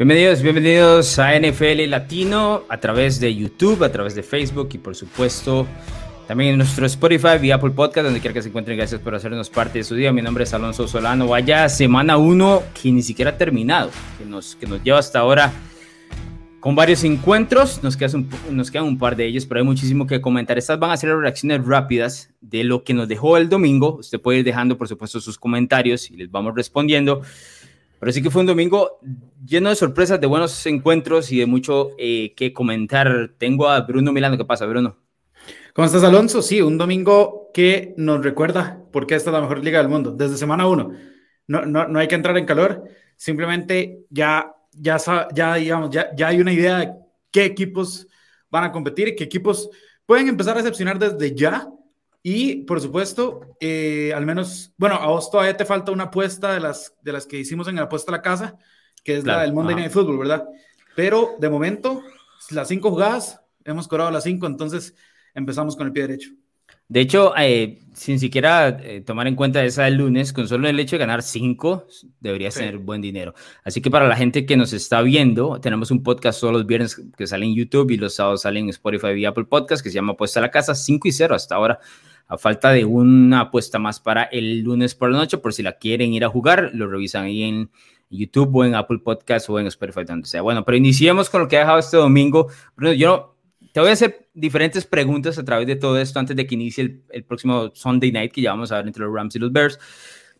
Bienvenidos, bienvenidos a NFL Latino a través de YouTube, a través de Facebook y por supuesto también en nuestro Spotify y Apple Podcast, donde quiera que se encuentren. Gracias por hacernos parte de su día. Mi nombre es Alonso Solano. Vaya semana 1 que ni siquiera ha terminado, que nos, que nos lleva hasta ahora con varios encuentros. Nos un, nos quedan un par de ellos, pero hay muchísimo que comentar. Estas van a ser reacciones rápidas de lo que nos dejó el domingo. Usted puede ir dejando, por supuesto, sus comentarios y les vamos respondiendo. Pero sí que fue un domingo lleno de sorpresas, de buenos encuentros y de mucho eh, que comentar. Tengo a Bruno Milano. ¿Qué pasa, Bruno? ¿Cómo estás, Alonso? Sí, un domingo que nos recuerda por qué esta es la mejor liga del mundo. Desde semana uno. No, no, no hay que entrar en calor. Simplemente ya, ya, ya, digamos, ya, ya hay una idea de qué equipos van a competir qué equipos pueden empezar a decepcionar desde ya y por supuesto, eh, al menos, bueno, a vos todavía te falta una apuesta de las, de las que hicimos en la apuesta a la casa, que es la del Monday Night Football, ¿verdad? Pero de momento, las cinco jugadas, hemos cobrado las cinco, entonces empezamos con el pie derecho. De hecho, eh, sin siquiera eh, tomar en cuenta esa del lunes, con solo el hecho de ganar cinco, debería ser buen dinero. Así que para la gente que nos está viendo, tenemos un podcast todos los viernes que sale en YouTube y los sábados salen en Spotify y Apple Podcast que se llama Apuesta a la Casa 5 y 0 hasta ahora a falta de una apuesta más para el lunes por la noche, por si la quieren ir a jugar, lo revisan ahí en YouTube o en Apple Podcast o en Spotify, donde sea. Bueno, pero iniciemos con lo que ha dejado este domingo. Yo te voy a hacer diferentes preguntas a través de todo esto antes de que inicie el, próximo Sunday night que ya vamos a ver entre los Rams y los Bears.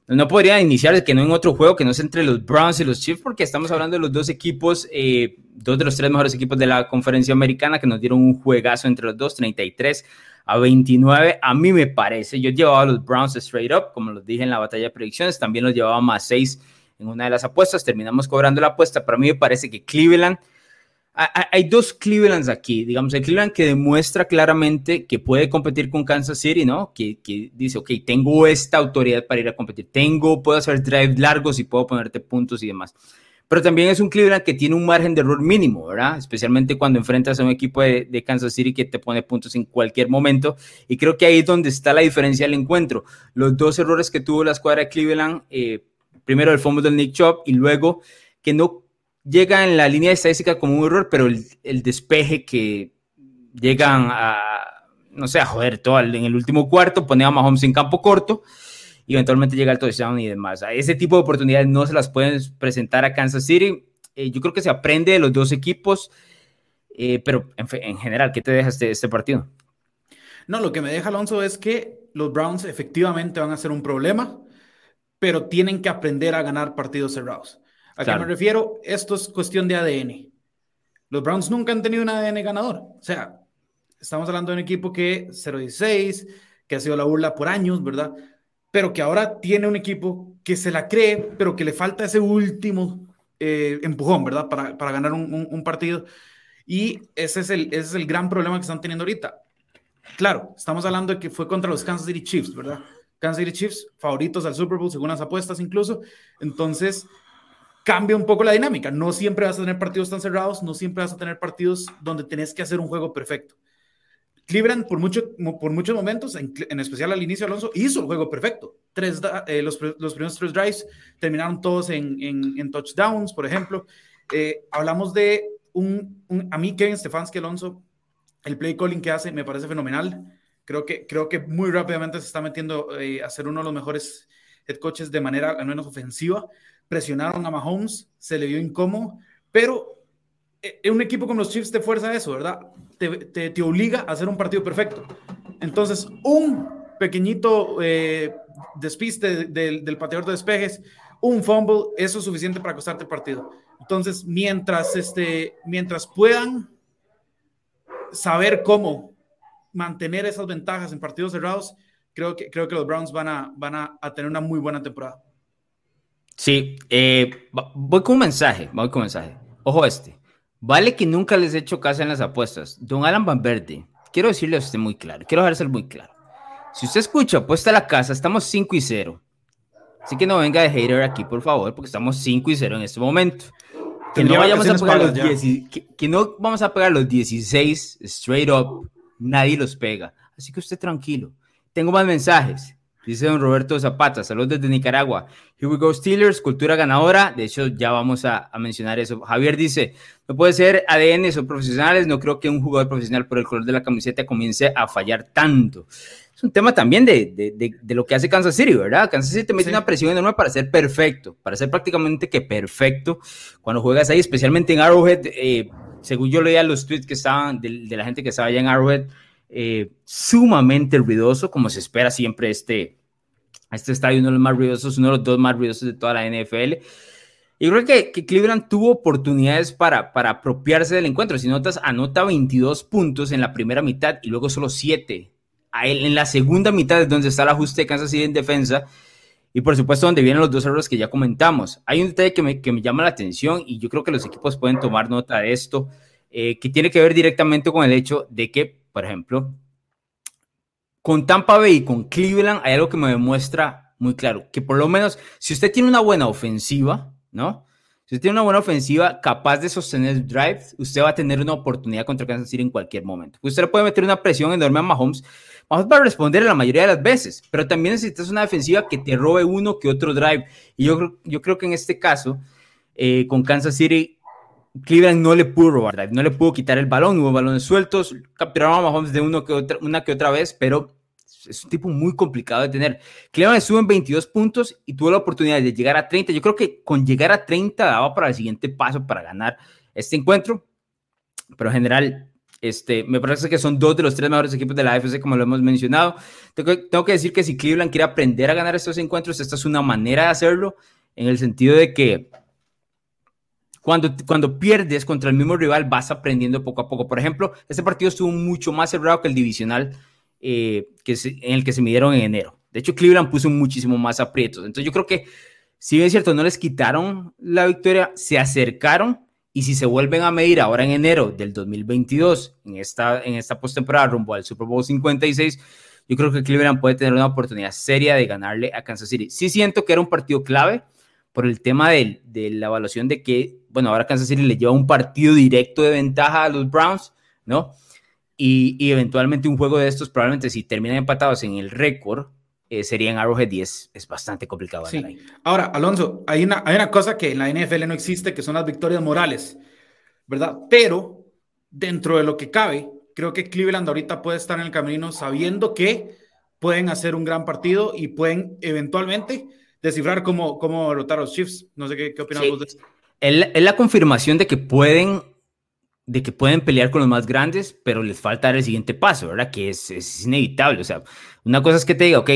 No podría iniciar que no en otro juego que no es entre los Browns y los Chiefs, porque estamos hablando de los dos equipos, eh, dos de los tres mejores equipos de la conferencia americana que nos dieron un juegazo entre los dos, 33 a 29. A mí me parece, yo llevaba a los Browns straight up, como los dije en la batalla de predicciones, también los llevaba más 6 en una de las apuestas, terminamos cobrando la apuesta, pero a mí me parece que Cleveland, hay dos Clevelands aquí, digamos, el Cleveland que demuestra claramente que puede competir con Kansas City, ¿no? Que, que, dice, ok, tengo esta autoridad para ir a competir, tengo, puedo hacer drive largos y puedo ponerte puntos y demás pero también es un Cleveland que tiene un margen de error mínimo, ¿verdad? Especialmente cuando enfrentas a un equipo de, Kansas City que te pone puntos en cualquier momento. Y creo que ahí es donde está la diferencia del encuentro. Los dos errores que tuvo la escuadra de Cleveland, eh, primero el fumble del Nick Chubb y luego que no llega en la línea de estadística como un error, pero el, despeje que llegan a, no sé, a joder todo en el último cuarto, pone a Mahomes en campo corto y eventualmente llega el touchdown y demás. Ese tipo de oportunidades no se las pueden presentar a Kansas City. Eh, yo creo que se aprende de los dos equipos, eh, pero en, general, ¿qué te deja este, este partido? No, lo que me deja Alonso es que los Browns efectivamente van a ser un problema, pero tienen que aprender a ganar partidos cerrados. ¿A qué me refiero? Esto es cuestión de ADN. Los Browns nunca han tenido un ADN ganador. O sea, estamos hablando de un equipo que 0-16, que ha sido la burla por años, ¿verdad? Pero que ahora tiene un equipo que se la cree, pero que le falta ese último eh, empujón, ¿verdad? Para, para ganar un, un, partido. Y ese es, el, ese es el gran problema que están teniendo ahorita. Claro, estamos hablando de que fue contra los Kansas City Chiefs, ¿verdad? Kansas City Chiefs, favoritos al Super Bowl según las apuestas incluso. Entonces, cambia un poco la dinámica. No siempre vas a tener partidos tan cerrados, no siempre vas a tener partidos donde tenés que hacer un juego perfecto. Cleveland por, mucho, por muchos momentos, en, especial al inicio Alonso, hizo el juego perfecto. Tres, eh, los, los, primeros tres drives terminaron todos en, en, touchdowns, por ejemplo. Eh, hablamos de un, a mí Kevin Stefanski Alonso, el play calling que hace me parece fenomenal. Creo que, creo que muy rápidamente se está metiendo eh, a ser uno de los mejores head coaches de manera al menos ofensiva. Presionaron a Mahomes, se le vio incómodo, pero en un equipo como los Chiefs te fuerza eso, ¿verdad? te, obliga a hacer un partido perfecto. Entonces, un pequeñito eh, despiste del, del pateador de despejes, un fumble, eso es suficiente para costarte el partido. Entonces, mientras, este, mientras puedan saber cómo mantener esas ventajas en partidos cerrados, creo que, creo que los Browns van a, van a, a tener una muy buena temporada. Sí, eh, voy con un mensaje, voy con un mensaje. Ojo este. Vale que nunca les he hecho caso en las apuestas. Don Alan Van Verde, quiero decirle a usted muy claro, quiero dejarse muy claro. Si usted escucha apuesta a la casa, estamos 5 y 0. Así que no venga de hater aquí, por favor, porque estamos 5 y 0 en este momento. Que no, vayamos a pegar los que, no vamos a pegar los 16 straight up, nadie los pega. Así que usted tranquilo. Tengo más mensajes. Dice don Roberto Zapata, saludos desde Nicaragua. Here we go Steelers, cultura ganadora. De hecho, ya vamos a, mencionar eso. Javier dice, no puede ser ADN, o profesionales. No creo que un jugador profesional por el color de la camiseta comience a fallar tanto. Es un tema también de, de, lo que hace Kansas City, ¿verdad? Kansas City te mete una presión enorme para ser perfecto, para ser prácticamente que perfecto. Cuando juegas ahí, especialmente en Arrowhead, eh, según yo leía los tweets que estaban de, la gente que estaba allá en Arrowhead, eh, sumamente ruidoso, como se espera siempre este, este estadio, uno de los más ruidosos, uno de los dos más ruidosos de toda la NFL. Y creo que, que, Cleveland tuvo oportunidades para, para apropiarse del encuentro. Si notas, anota 22 puntos en la primera mitad y luego solo 7 en la segunda mitad es donde está el ajuste de Kansas City en defensa. Y por supuesto, donde vienen los dos errores que ya comentamos. Hay un detalle que me, que me llama la atención y yo creo que los equipos pueden tomar nota de esto, eh, que tiene que ver directamente con el hecho de que por ejemplo, con Tampa Bay y con Cleveland hay algo que me demuestra muy claro, que por lo menos si usted tiene una buena ofensiva, ¿no? Si usted tiene una buena ofensiva capaz de sostener drives, usted va a tener una oportunidad contra Kansas City en cualquier momento. Usted le puede meter una presión enorme a Mahomes. Mahomes va a responder la mayoría de las veces, pero también necesitas una defensiva que te robe uno que otro drive. Y yo, yo creo que en este caso, eh, con Kansas City, Cleveland no le pudo robar, no le pudo quitar el balón, hubo balones sueltos, capturaron a Mahomes de uno que otra, una que otra vez, pero es un tipo muy complicado de tener. Cleveland estuvo en 22 puntos y tuvo la oportunidad de llegar a 30. Yo creo que con llegar a 30 daba para el siguiente paso para ganar este encuentro, pero en general, este, me parece que son dos de los tres mejores equipos de la AFC, como lo hemos mencionado. Tengo que decir que si Cleveland quiere aprender a ganar estos encuentros, esta es una manera de hacerlo, en el sentido de que cuando, cuando pierdes contra el mismo rival, vas aprendiendo poco a poco. Por ejemplo, este partido estuvo mucho más cerrado que el divisional eh, que en el que se midieron en enero. De hecho, Cleveland puso muchísimo más aprietos. Entonces, yo creo que, si bien es cierto, no les quitaron la victoria, se acercaron. Y si se vuelven a medir ahora en enero del 2022, en esta, en esta postemporada rumbo al Super Bowl 56, yo creo que Cleveland puede tener una oportunidad seria de ganarle a Kansas City. Sí siento que era un partido clave por el tema de, de la evaluación de que bueno, ahora Kansas City le lleva un partido directo de ventaja a los Browns, ¿no? Y, eventualmente un juego de estos, probablemente si terminan empatados en el récord, eh, serían Arrowhead 10. Es bastante complicado. Sí. Ahora, Alonso, hay una, hay una cosa que en la NFL no existe, que son las victorias morales, ¿verdad? Pero dentro de lo que cabe, creo que Cleveland ahorita puede estar en el camino sabiendo que pueden hacer un gran partido y pueden eventualmente descifrar cómo, cómo derrotar a los Chiefs. No sé qué, qué opinas vos de esto es la confirmación de que pueden de que pueden pelear con los más grandes, pero les falta dar el siguiente paso, ¿verdad? Que es, es, inevitable. O sea, una cosa es que te diga, ok,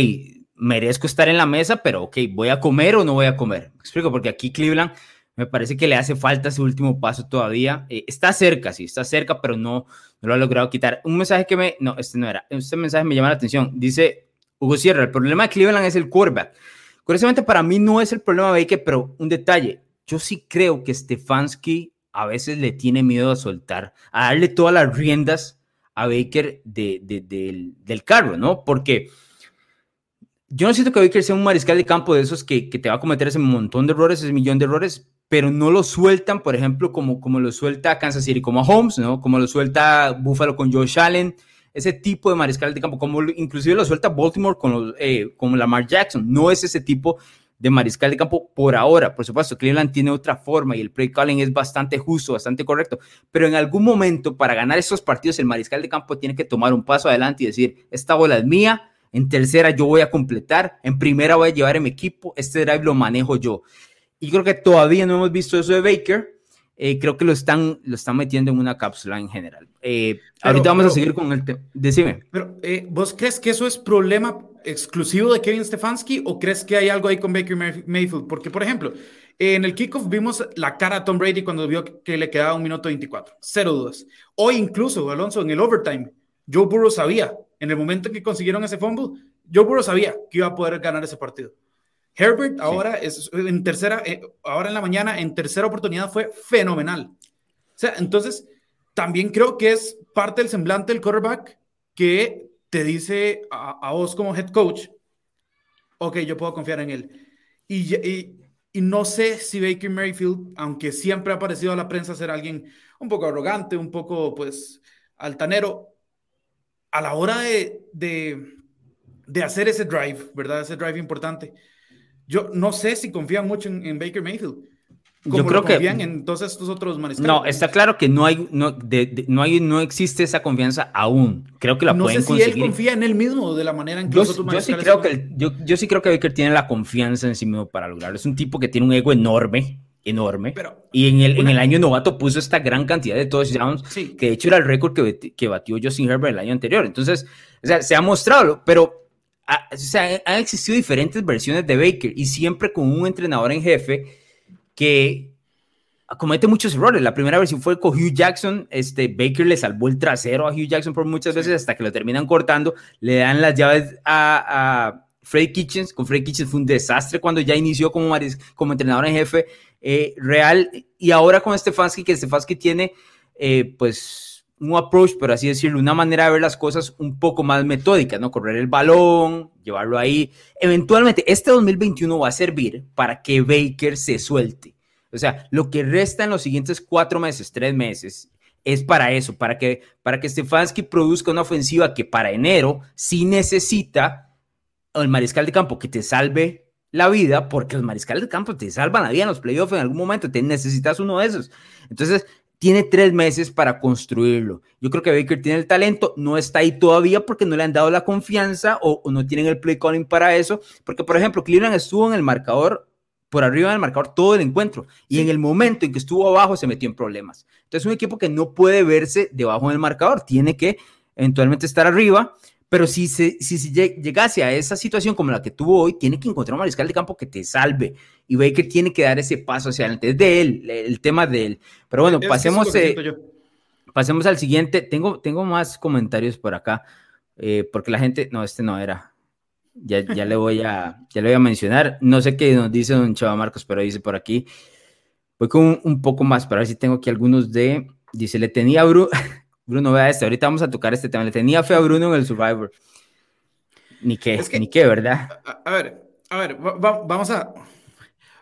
merezco estar en la mesa, pero ok, ¿voy a comer o no voy a comer? Me explico, porque aquí Cleveland me parece que le hace falta ese último paso todavía. Eh, está cerca, sí, está cerca, pero no, no lo ha logrado quitar. Un mensaje que me, no, este no era, este mensaje me llama la atención. Dice Hugo Sierra, el problema de Cleveland es el quarterback. Curiosamente, para mí no es el problema Baker, pero un detalle, yo sí creo que Stefanski a veces le tiene miedo a soltar, a darle todas las riendas a Baker del, carro, ¿no? Porque yo no siento que Baker sea un mariscal de campo de esos que, te va a cometer ese montón de errores, ese millón de errores, pero no lo sueltan, por ejemplo, como, como lo suelta Kansas City, como a Holmes, ¿no? Como lo suelta Buffalo con Josh Allen, ese tipo de mariscal de campo, como inclusive lo suelta Baltimore con, los, eh, Lamar Jackson. No es ese tipo de mariscal de campo por ahora. Por supuesto, Cleveland tiene otra forma y el play calling es bastante justo, bastante correcto, pero en algún momento para ganar esos partidos el mariscal de campo tiene que tomar un paso adelante y decir, esta bola es mía, en tercera yo voy a completar, en primera voy a llevar en mi equipo, este drive lo manejo yo. Y creo que todavía no hemos visto eso de Baker. Eh, creo que lo están, lo están metiendo en una cápsula en general. Eh, ahorita vamos a seguir con el tema. Decime. Pero, eh, ¿vos crees que eso es problema exclusivo de Kevin Stefanski o crees que hay algo ahí con Baker Mayfield? Porque, por ejemplo, en el kickoff vimos la cara a Tom Brady cuando vio que le quedaba un minuto 24. Cero dudas. Hoy incluso, Alonso, en el overtime, Joe Burrow sabía, en el momento en que consiguieron ese fumble, Joe Burrow sabía que iba a poder ganar ese partido. Herbert ahora es en tercera, eh, ahora en la mañana, en tercera oportunidad fue fenomenal. O sea, entonces, también creo que es parte del semblante del quarterback que te dice a, vos como head coach, ok, yo puedo confiar en él. Y, y, no sé si Baker Mayfield, aunque siempre ha parecido a la prensa ser alguien un poco arrogante, un poco, pues, altanero, a la hora de, de, de hacer ese drive, ¿verdad? Ese drive importante. Yo no sé si confían mucho en, Baker Mayfield. Yo creo que en todos estos otros mariscales. No, está claro que no hay, no, no hay, no existe esa confianza aún. Creo que la pueden conseguir. No sé si él confía en él mismo de la manera en que yo, yo sí creo que yo, yo, sí creo que Baker tiene la confianza en sí mismo para lograrlo. Es un tipo que tiene un ego enorme, enorme. Pero, y en el, en el año novato puso esta gran cantidad de touchdowns, que de hecho era el récord que, que batió Justin Herbert el año anterior. Entonces, o sea, se ha mostrado, pero o sea, han existido diferentes versiones de Baker y siempre con un entrenador en jefe que comete muchos errores. La primera versión fue con Hugh Jackson. Este, Baker le salvó el trasero a Hugh Jackson por muchas veces hasta que lo terminan cortando. Le dan las llaves a, a Freddy Kitchens. Con Freddy Kitchens fue un desastre cuando ya inició como, como entrenador en jefe eh, real. Y ahora con Stefanski, que Stefanski tiene, eh, pues un approach, por así decirlo, una manera de ver las cosas un poco más metódica, ¿no? Correr el balón, llevarlo ahí. Eventualmente, este 2021 va a servir para que Baker se suelte. O sea, lo que resta en los siguientes cuatro meses, tres meses, es para eso, para que, para que Stefanski produzca una ofensiva que para enero sí necesita el mariscal de campo que te salve la vida, porque los mariscales de campo te salvan la vida en los playoffs en algún momento, te necesitas uno de esos. Entonces, tiene tres meses para construirlo. Yo creo que Baker tiene el talento, no está ahí todavía porque no le han dado la confianza o, no tienen el play calling para eso. Porque, por ejemplo, Cleveland estuvo en el marcador, por arriba del marcador todo el encuentro. Y en el momento en que estuvo abajo se metió en problemas. Entonces, es un equipo que no puede verse debajo del marcador, tiene que eventualmente estar arriba. Pero si se, si llegase a esa situación como la que tuvo hoy, tiene que encontrar un mariscal de campo que te salve. Y Baker tiene que dar ese paso hacia adelante. Es de él, el tema de él. Pero bueno, pasemos, eh, pasemos al siguiente. Tengo, tengo más comentarios por acá, eh, porque la gente, no, este no era. Ya, ya, le voy a, ya le voy a mencionar. No sé qué nos dice don Chava Marcos, pero dice por aquí. Voy con un, poco más para ver si tengo aquí algunos de. Dice, le tenía Bru Bruno, vea este, ahorita vamos a tocar este tema. Le tenía fe a Bruno en el Survivor. Ni qué, ni qué, ¿verdad? A, ver, a ver, vamos a...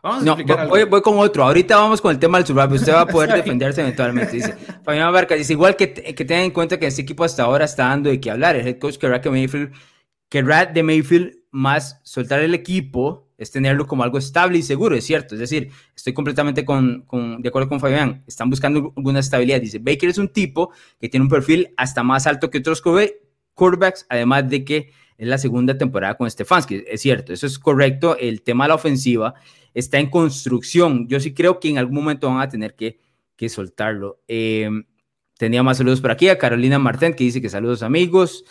Vamos a no, voy, voy, con otro. Ahorita vamos con el tema del Survivor. Usted va a poder defenderse eventualmente. Dice Fabián Barca, dice igual que, que tengan en cuenta que este equipo hasta ahora está dando de qué hablar. El head coach que Mayfield, que de Mayfield más soltar el equipo es tenerlo como algo estable y seguro, es cierto. Es decir, estoy completamente con, de acuerdo con Fabián. Están buscando alguna estabilidad. Dice, Baker es un tipo que tiene un perfil hasta más alto que otros quarterbacks, además de que es la segunda temporada con Stefanski. Es cierto, eso es correcto. El tema de la ofensiva está en construcción. Yo sí creo que en algún momento van a tener que, que soltarlo. Eh, tenía más saludos por aquí a Carolina Martén, que dice que saludos amigos.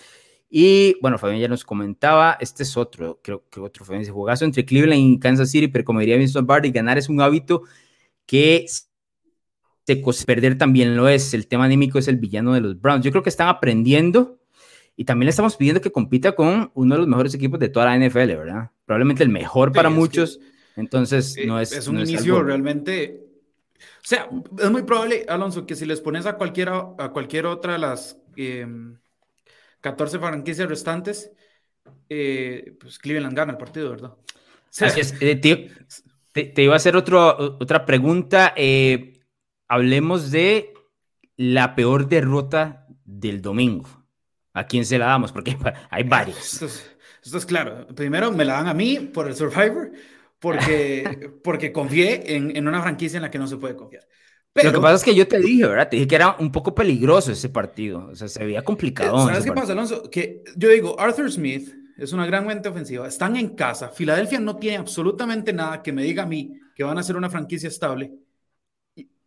Y bueno, Fabián ya nos comentaba, este es otro, creo que otro Fabián dice, jugazo entre Cleveland y Kansas City, pero como diría Winston Barty, ganar es un hábito que se perder también lo es. El tema anímico es el villano de los Browns. Yo creo que están aprendiendo y también le estamos pidiendo que compita con uno de los mejores equipos de toda la NFL, ¿verdad? Probablemente el mejor para muchos. Entonces, no es. Es un inicio realmente. O sea, es muy probable, Alonso, que si les pones a cualquiera, a cualquier otra de las. Em, 14 franquicias restantes, eh, pues Cleveland gana el partido, ¿verdad? Eh, te, iba a hacer otro, otra pregunta. Eh, hablemos de la peor derrota del domingo. ¿A quién se la damos? Porque hay varias. Esto es, claro. Primero me la dan a mí por el Survivor, porque, porque confié en, en una franquicia en la que no se puede confiar. Lo que pasa es que yo te dije, ¿verdad? Te dije que era un poco peligroso ese partido. O sea, se veía complicado. ¿Sabes qué pasa, Alonso? Que yo digo, Arthur Smith es una gran mente ofensiva. Están en casa. Filadelfia no tiene absolutamente nada que me diga a mí que van a ser una franquicia estable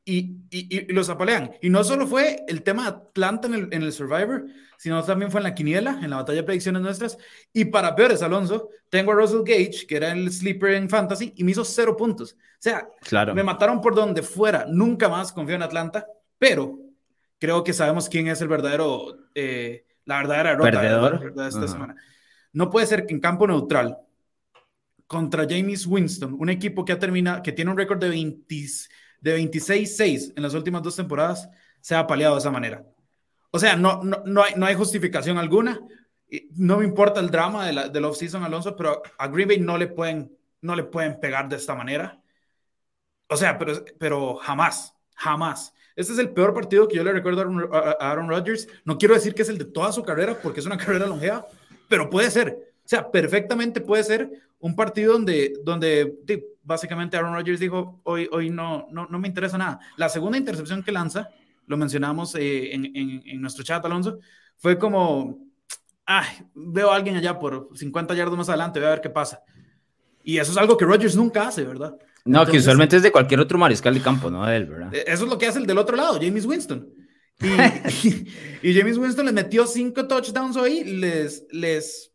y, y, los apalean. Y no solo fue el tema de Atlanta en el, en el, Survivor, sino también fue en la quiniela, en la batalla de predicciones nuestras. Y para peores, Alonso, tengo a Russell Gage, que era el sleeper en Fantasy, y me hizo cero puntos. O sea, claro. me mataron por donde fuera. Nunca más confío en Atlanta, pero creo que sabemos quién es el verdadero, eh, la verdadera rota esta semana. No puede ser que en campo neutral, contra James Winston, un equipo que, ha terminado, que tiene un récord de 20 de 26-6 en las últimas dos temporadas se ha paliado de esa manera. O sea, no, no, no, hay, no hay justificación alguna. No me importa el drama de la, del off-season, Alonso, pero a Green Bay no le, pueden, no le pueden pegar de esta manera. O sea, pero, pero jamás, jamás. Este es el peor partido que yo le recuerdo a Aaron, Rodgers. No quiero decir que es el de toda su carrera, porque es una carrera longeva, pero puede ser. O sea, perfectamente puede ser un partido donde, donde básicamente Aaron Rodgers dijo, hoy, hoy no, no, no me interesa nada. La segunda intercepción que lanza, lo mencionamos eh, en, en, nuestro chat, Alonso, fue como, ay, veo a alguien allá por 50 yardas más adelante, voy a ver qué pasa. Y eso es algo que Rodgers nunca hace, ¿verdad? No, que usualmente es de cualquier otro mariscal de campo, no de él, ¿verdad? E, eso es lo que hace el del otro lado, James Winston. Y, James Winston les metió cinco touchdowns hoy, les, les,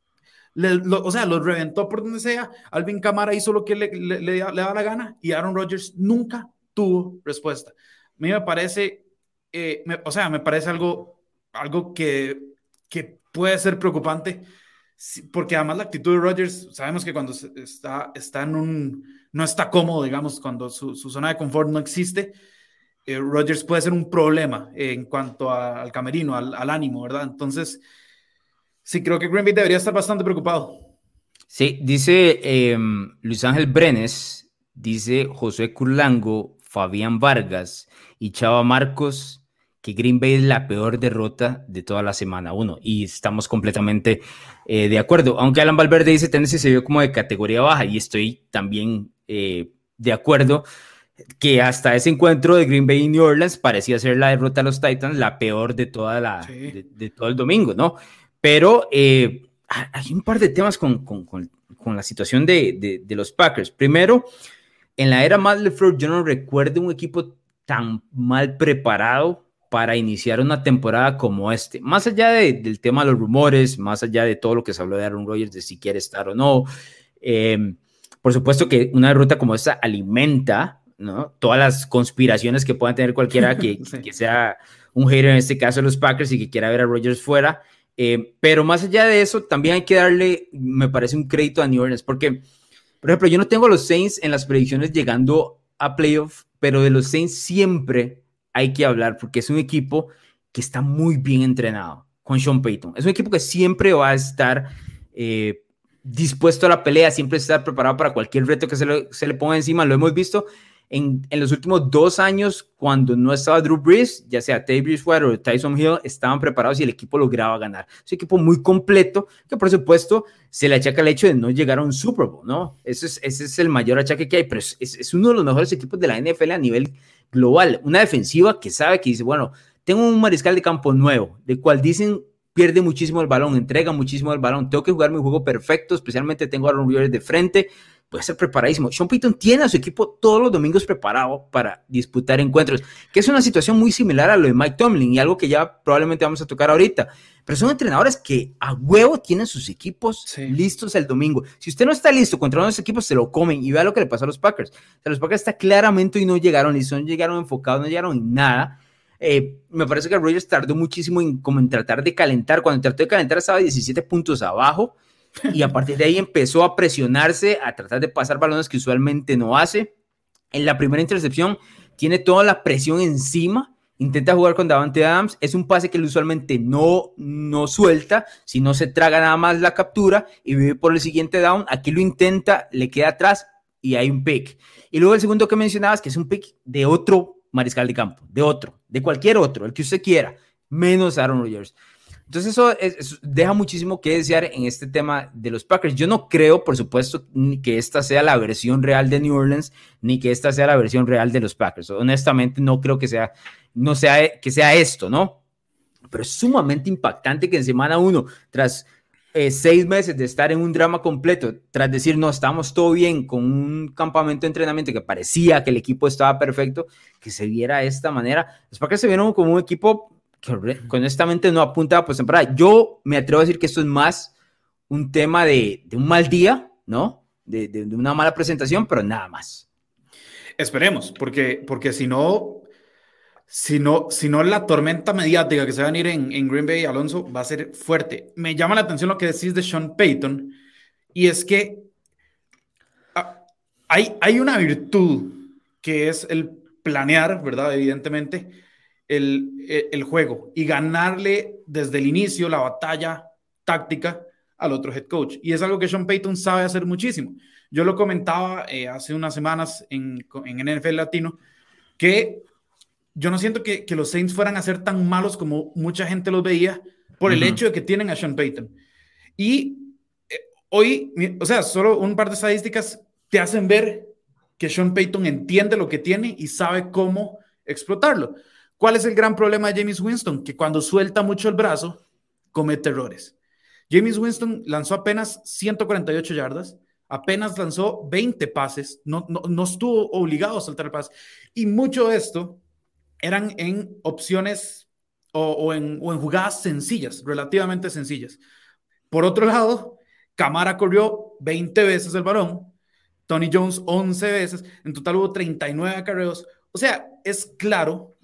o sea, los reventó por donde sea. Alvin Camara hizo lo que le, le, le, da la gana y Aaron Rodgers nunca tuvo respuesta. A mí me parece, eh, o sea, me parece algo, algo que, que puede ser preocupante porque además la actitud de Rodgers, sabemos que cuando está, está en un, no está cómodo, digamos, cuando su, su zona de confort no existe, eh, Rodgers puede ser un problema en cuanto al camerino, al, al, ánimo, ¿verdad? Entonces, sí, creo que Green Bay debería estar bastante preocupado. Sí, dice em, Luis Ángel Brenes, dice José Curlango, Fabián Vargas y Chava Marcos que Green Bay es la peor derrota de toda la semana uno y estamos completamente eh, de acuerdo. Aunque Alan Valverde dice Tennessee se vio como de categoría baja y estoy también eh, de acuerdo que hasta ese encuentro de Green Bay y New Orleans parecía ser la derrota de los Titans la peor de toda la de, todo el domingo, ¿no? Pero eh, hay un par de temas con, con, con, con la situación de, de, los Packers. Primero, en la era Matt LeFleur yo no recuerdo un equipo tan mal preparado para iniciar una temporada como este. Más allá del tema de los rumores, más allá de todo lo que se habló de Aaron Rodgers, de si quiere estar o no. Em, por supuesto que una derrota como esta alimenta ¿no? todas las conspiraciones que puedan tener cualquiera que, que, sea un hater, en este caso de los Packers, y que quiera ver a Rodgers fuera. Em, pero más allá de eso, también hay que darle, me parece, un crédito a New Orleans, porque, por ejemplo, yo no tengo a los Saints en las predicciones llegando a playoff, pero de los Saints siempre hay que hablar porque es un equipo que está muy bien entrenado con Sean Payton. Es un equipo que siempre va a estar eh, dispuesto a la pelea, siempre estar preparado para cualquier reto que se le, ponga encima. Lo hemos visto en, los últimos dos años, cuando no estaba Drew Brees, ya sea Teddy Bridgewater o Tyson Hill, estaban preparados y el equipo lograba ganar. Es un equipo muy completo que, por supuesto, se le achaca el hecho de no llegar a un Super Bowl, ¿no? Es, ese es el mayor achaque que hay, pero es, es uno de los mejores equipos de la NFL a nivel global, una defensiva que sabe que dice, bueno, tengo un mariscal de campo nuevo, de cual dicen pierde muchísimo el balón, entrega muchísimo el balón, tengo que jugar mi juego perfecto, especialmente tengo a Aaron Rodgers de frente, puede ser preparadísimo. Sean Payton tiene a su equipo todos los domingos preparado para disputar encuentros, que es una situación muy similar a lo de Mike Tomlin y algo que ya probablemente vamos a tocar ahorita. Pero son entrenadores que a huevo tienen sus equipos listos el domingo. Si usted no está listo contra uno de esos equipos, se lo comen y vea lo que le pasó a los Packers. O los Packers está claramente y no llegaron listos, no llegaron enfocados, no llegaron en nada. Eh, me parece que Rogers tardó muchísimo en, como en tratar de calentar. Cuando trató de calentar estaba 17 puntos abajo y a partir de ahí empezó a presionarse, a tratar de pasar balones que usualmente no hace. En la primera intercepción tiene toda la presión encima, intenta jugar con Davante Adams, es un pase que él usualmente no, no suelta, si no se traga nada más la captura y vive por el siguiente down, aquí lo intenta, le queda atrás y hay un pick. Y luego el segundo que mencionabas, que es un pick de otro mariscal de campo, de otro, de cualquier otro, el que usted quiera, menos Aaron Rodgers. Entonces eso, deja muchísimo que desear en este tema de los Packers. Yo no creo, por supuesto, ni que esta sea la versión real de New Orleans, ni que esta sea la versión real de los Packers. Honestamente, no creo que sea, no sea, que sea esto, ¿no? Pero es sumamente impactante que en semana uno, tras eh, seis meses de estar en un drama completo, tras decir, no, estamos todo bien con un campamento de entrenamiento que parecía que el equipo estaba perfecto, que se viera de esta manera. Los Packers se vieron como un equipo que honestamente no apunta a temporada Yo me atrevo a decir que esto es más un tema de, de un mal día, ¿no? De, de, una mala presentación, pero nada más. Esperemos, porque, porque si no, si no, si no la tormenta mediática que se va a venir en, en Green Bay, Alonso, va a ser fuerte. Me llama la atención lo que decís de Sean Payton, y es que ah, hay, hay una virtud que es el planear, ¿verdad? Evidentemente, el, el, juego y ganarle desde el inicio la batalla táctica al otro head coach. Y es algo que Sean Payton sabe hacer muchísimo. Yo lo comentaba eh, hace unas semanas en, en NFL Latino, que yo no siento que, que, los Saints fueran a ser tan malos como mucha gente los veía por el hecho de que tienen a Sean Payton. Y eh, hoy, o sea, solo un par de estadísticas te hacen ver que Sean Payton entiende lo que tiene y sabe cómo explotarlo. ¿Cuál es el gran problema de James Winston? Que cuando suelta mucho el brazo, comete errores. James Winston lanzó apenas 148 yardas, apenas lanzó 20 pases, no, no, estuvo obligado a soltar el pase. Y mucho de esto eran en opciones o, en, o en jugadas sencillas, relativamente sencillas. Por otro lado, Camara corrió 20 veces el balón, Tony Jones 11 veces, en total hubo 39 acarreos. O sea, es claro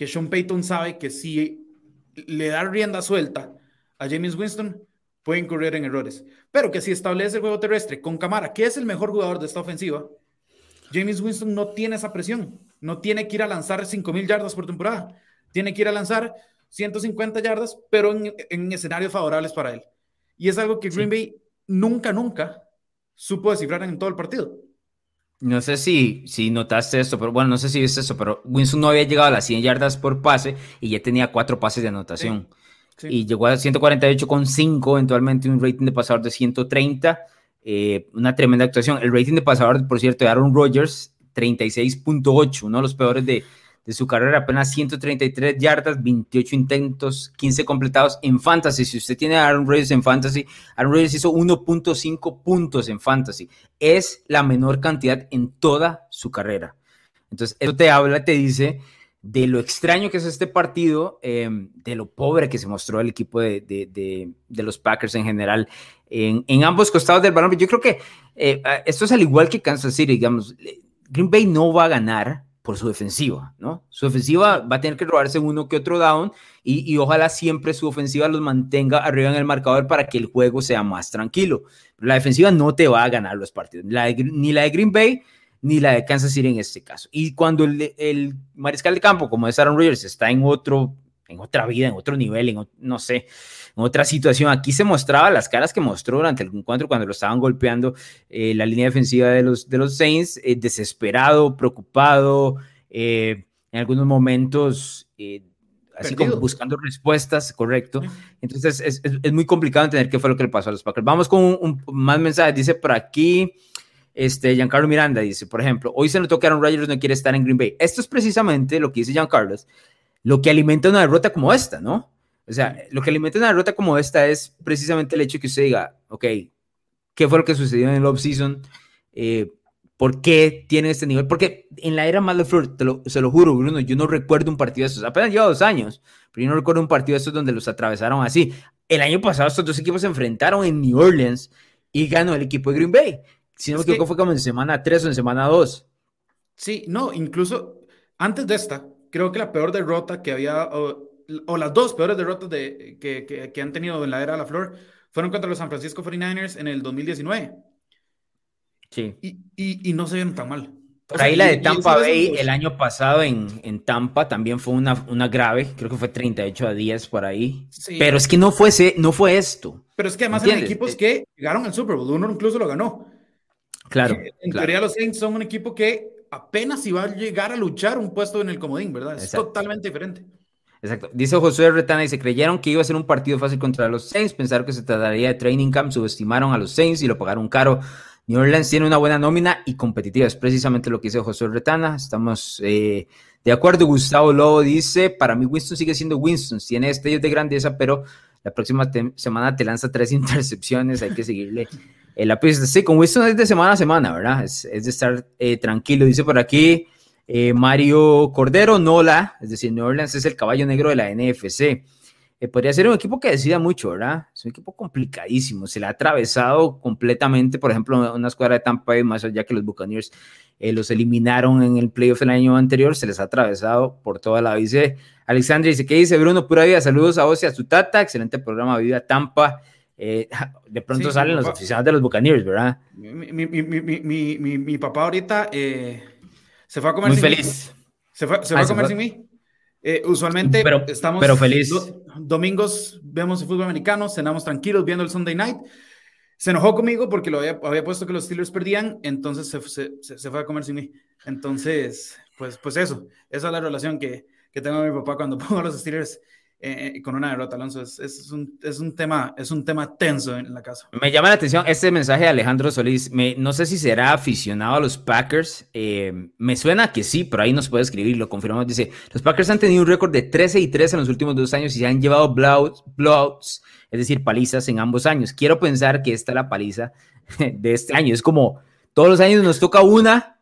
que Sean Payton sabe que si le da rienda suelta a James Winston, puede incurrir en errores. Pero que si establece el juego terrestre con Camara, que es el mejor jugador de esta ofensiva, James Winston no tiene esa presión. No tiene que ir a lanzar 5.000 yardas por temporada. Tiene que ir a lanzar 150 yardas, pero en escenarios favorables para él. Y es algo que Green Bay nunca, nunca supo descifrar en todo el partido. No sé si, si notaste esto, pero bueno, no sé si viste eso, pero Winston no había llegado a las 100 yardas por pase y ya tenía cuatro pases de anotación. Y llegó a 148,5, eventualmente un rating de pasador de 130. Eh, una tremenda actuación. El rating de pasador, por cierto, de Aaron Rodgers, 36.8, uno de los peores de, de su carrera, apenas 133 yardas, 28 intentos, 15 completados en fantasy. Si usted tiene a Aaron Rodgers en fantasy, Aaron Rodgers hizo 1.5 puntos en fantasy. Es la menor cantidad en toda su carrera. Entonces, eso te habla, te dice de lo extraño que es este partido, em, de lo pobre que se mostró el equipo de, de, de, los Packers en general en, en, ambos costados del balón. Yo creo que eh, esto es al igual que Kansas City, digamos, Green Bay no va a ganar por su defensiva, ¿no? Su ofensiva va a tener que robarse uno que otro down y, ojalá siempre su ofensiva los mantenga arriba en el marcador para que el juego sea más tranquilo. la defensiva no te va a ganar los partidos, ni la de Green Bay ni la de Kansas City en este caso. Y cuando el, mariscal de campo, como es Aaron Rodgers, está en otro, en otra vida, en otro nivel, en, no sé, otra situación. Aquí se mostraba las caras que mostró durante el encuentro cuando lo estaban golpeando eh, la línea defensiva de los, de los Saints, eh, desesperado, preocupado, eh, en algunos momentos así como buscando respuestas, correcto. Entonces es, es, muy complicado entender qué fue lo que le pasó a los Packers. Vamos con un, más mensajes. Dice por aquí, este, Giancarlo Miranda dice, por ejemplo, hoy se notó que Aaron Rodgers no quiere estar en Green Bay. Esto es precisamente lo que dice Giancarlo, lo que alimenta una derrota como esta, ¿no? O sea, lo que alimenta una derrota como esta es precisamente el hecho que usted diga, ok, ¿qué fue lo que sucedió en el off-season? Eh, ¿Por qué tiene este nivel? Porque en la era Mal te lo, se lo juro, Bruno, yo no recuerdo un partido de estos. Apenas lleva dos años, pero yo no recuerdo un partido de estos donde los atravesaron así. El año pasado estos dos equipos se enfrentaron en New Orleans y ganó el equipo de Green Bay. Si no me equivoco, fue como en semana 3 o en semana 2. Sí, no, incluso antes de esta, creo que la peor derrota que había, o las dos peores derrotas de, que, que, han tenido en la era de la flor fueron contra los San Francisco 49ers en el 2019. Sí. Y, y, y no se vieron tan mal. Por ahí la de Tampa Bay el año pasado en, en, Tampa también fue una, una grave, creo que fue 38 a 10 por ahí. Pero es que no fue, no fue esto. Pero es que además eran equipos que llegaron al Super Bowl, uno incluso lo ganó. Claro. En teoría los Saints son un equipo que apenas iba a llegar a luchar un puesto en el comodín, ¿verdad? Es totalmente diferente. Exacto. Dice José Retana se creyeron que iba a ser un partido fácil contra los Saints, pensaron que se trataría de training camp, subestimaron a los Saints y lo pagaron caro. New Orleans tiene una buena nómina y competitiva, es precisamente lo que dice José Retana. Estamos eh, de acuerdo. Gustavo Lobo dice, para mí Winston sigue siendo Winston, tiene estrellas de grandeza, pero la próxima semana te lanza tres intercepciones, hay que seguirle la pista. Sí, con Winston es de semana a semana, ¿verdad? Es, de estar eh, tranquilo, dice por aquí. Eh, Mario Cordero, Nola, es decir, New Orleans es el caballo negro de la NFC. Eh, podría ser un equipo que decida mucho, ¿verdad? Es un equipo complicadísimo. Se le ha atravesado completamente, por ejemplo, una escuadra de Tampa Bay, más allá que los Buccaneers eh, los eliminaron en el playoff el año anterior, se les ha atravesado por toda la vida. Alexandre dice, ¿qué dice Bruno? Pura vida, saludos a vos y a su tata, excelente programa, Vida Tampa. de pronto salen los oficiales de los Buccaneers, ¿verdad? Mi, mi, mi, mi papá ahorita se fue a comer Muy feliz. Se fue, se fue a comer sin mí. Eh, usualmente pero, estamos pero feliz. domingos vemos el fútbol americano, cenamos tranquilos viendo el Sunday night. Se enojó conmigo porque lo había, había puesto que los Steelers perdían, entonces se, se, se, fue a comer sin mí. Entonces, pues, pues eso, esa es la relación que, que tengo con mi papá cuando pongo a los Steelers eh, con una derrota, Alonso. Es, un, es, un, tema, es un tema tenso en la casa. Me llama la atención este mensaje de Alejandro Solís. Me, no sé si será aficionado a los Packers. Eh, me suena que sí, pero ahí nos puede escribir, lo confirmamos. Dice, los Packers han tenido un récord de 13 y 3 en los últimos dos años y se han llevado blowouts, es decir, palizas en ambos años. Quiero pensar que esta es la paliza de este año. Es como, todos los años nos toca una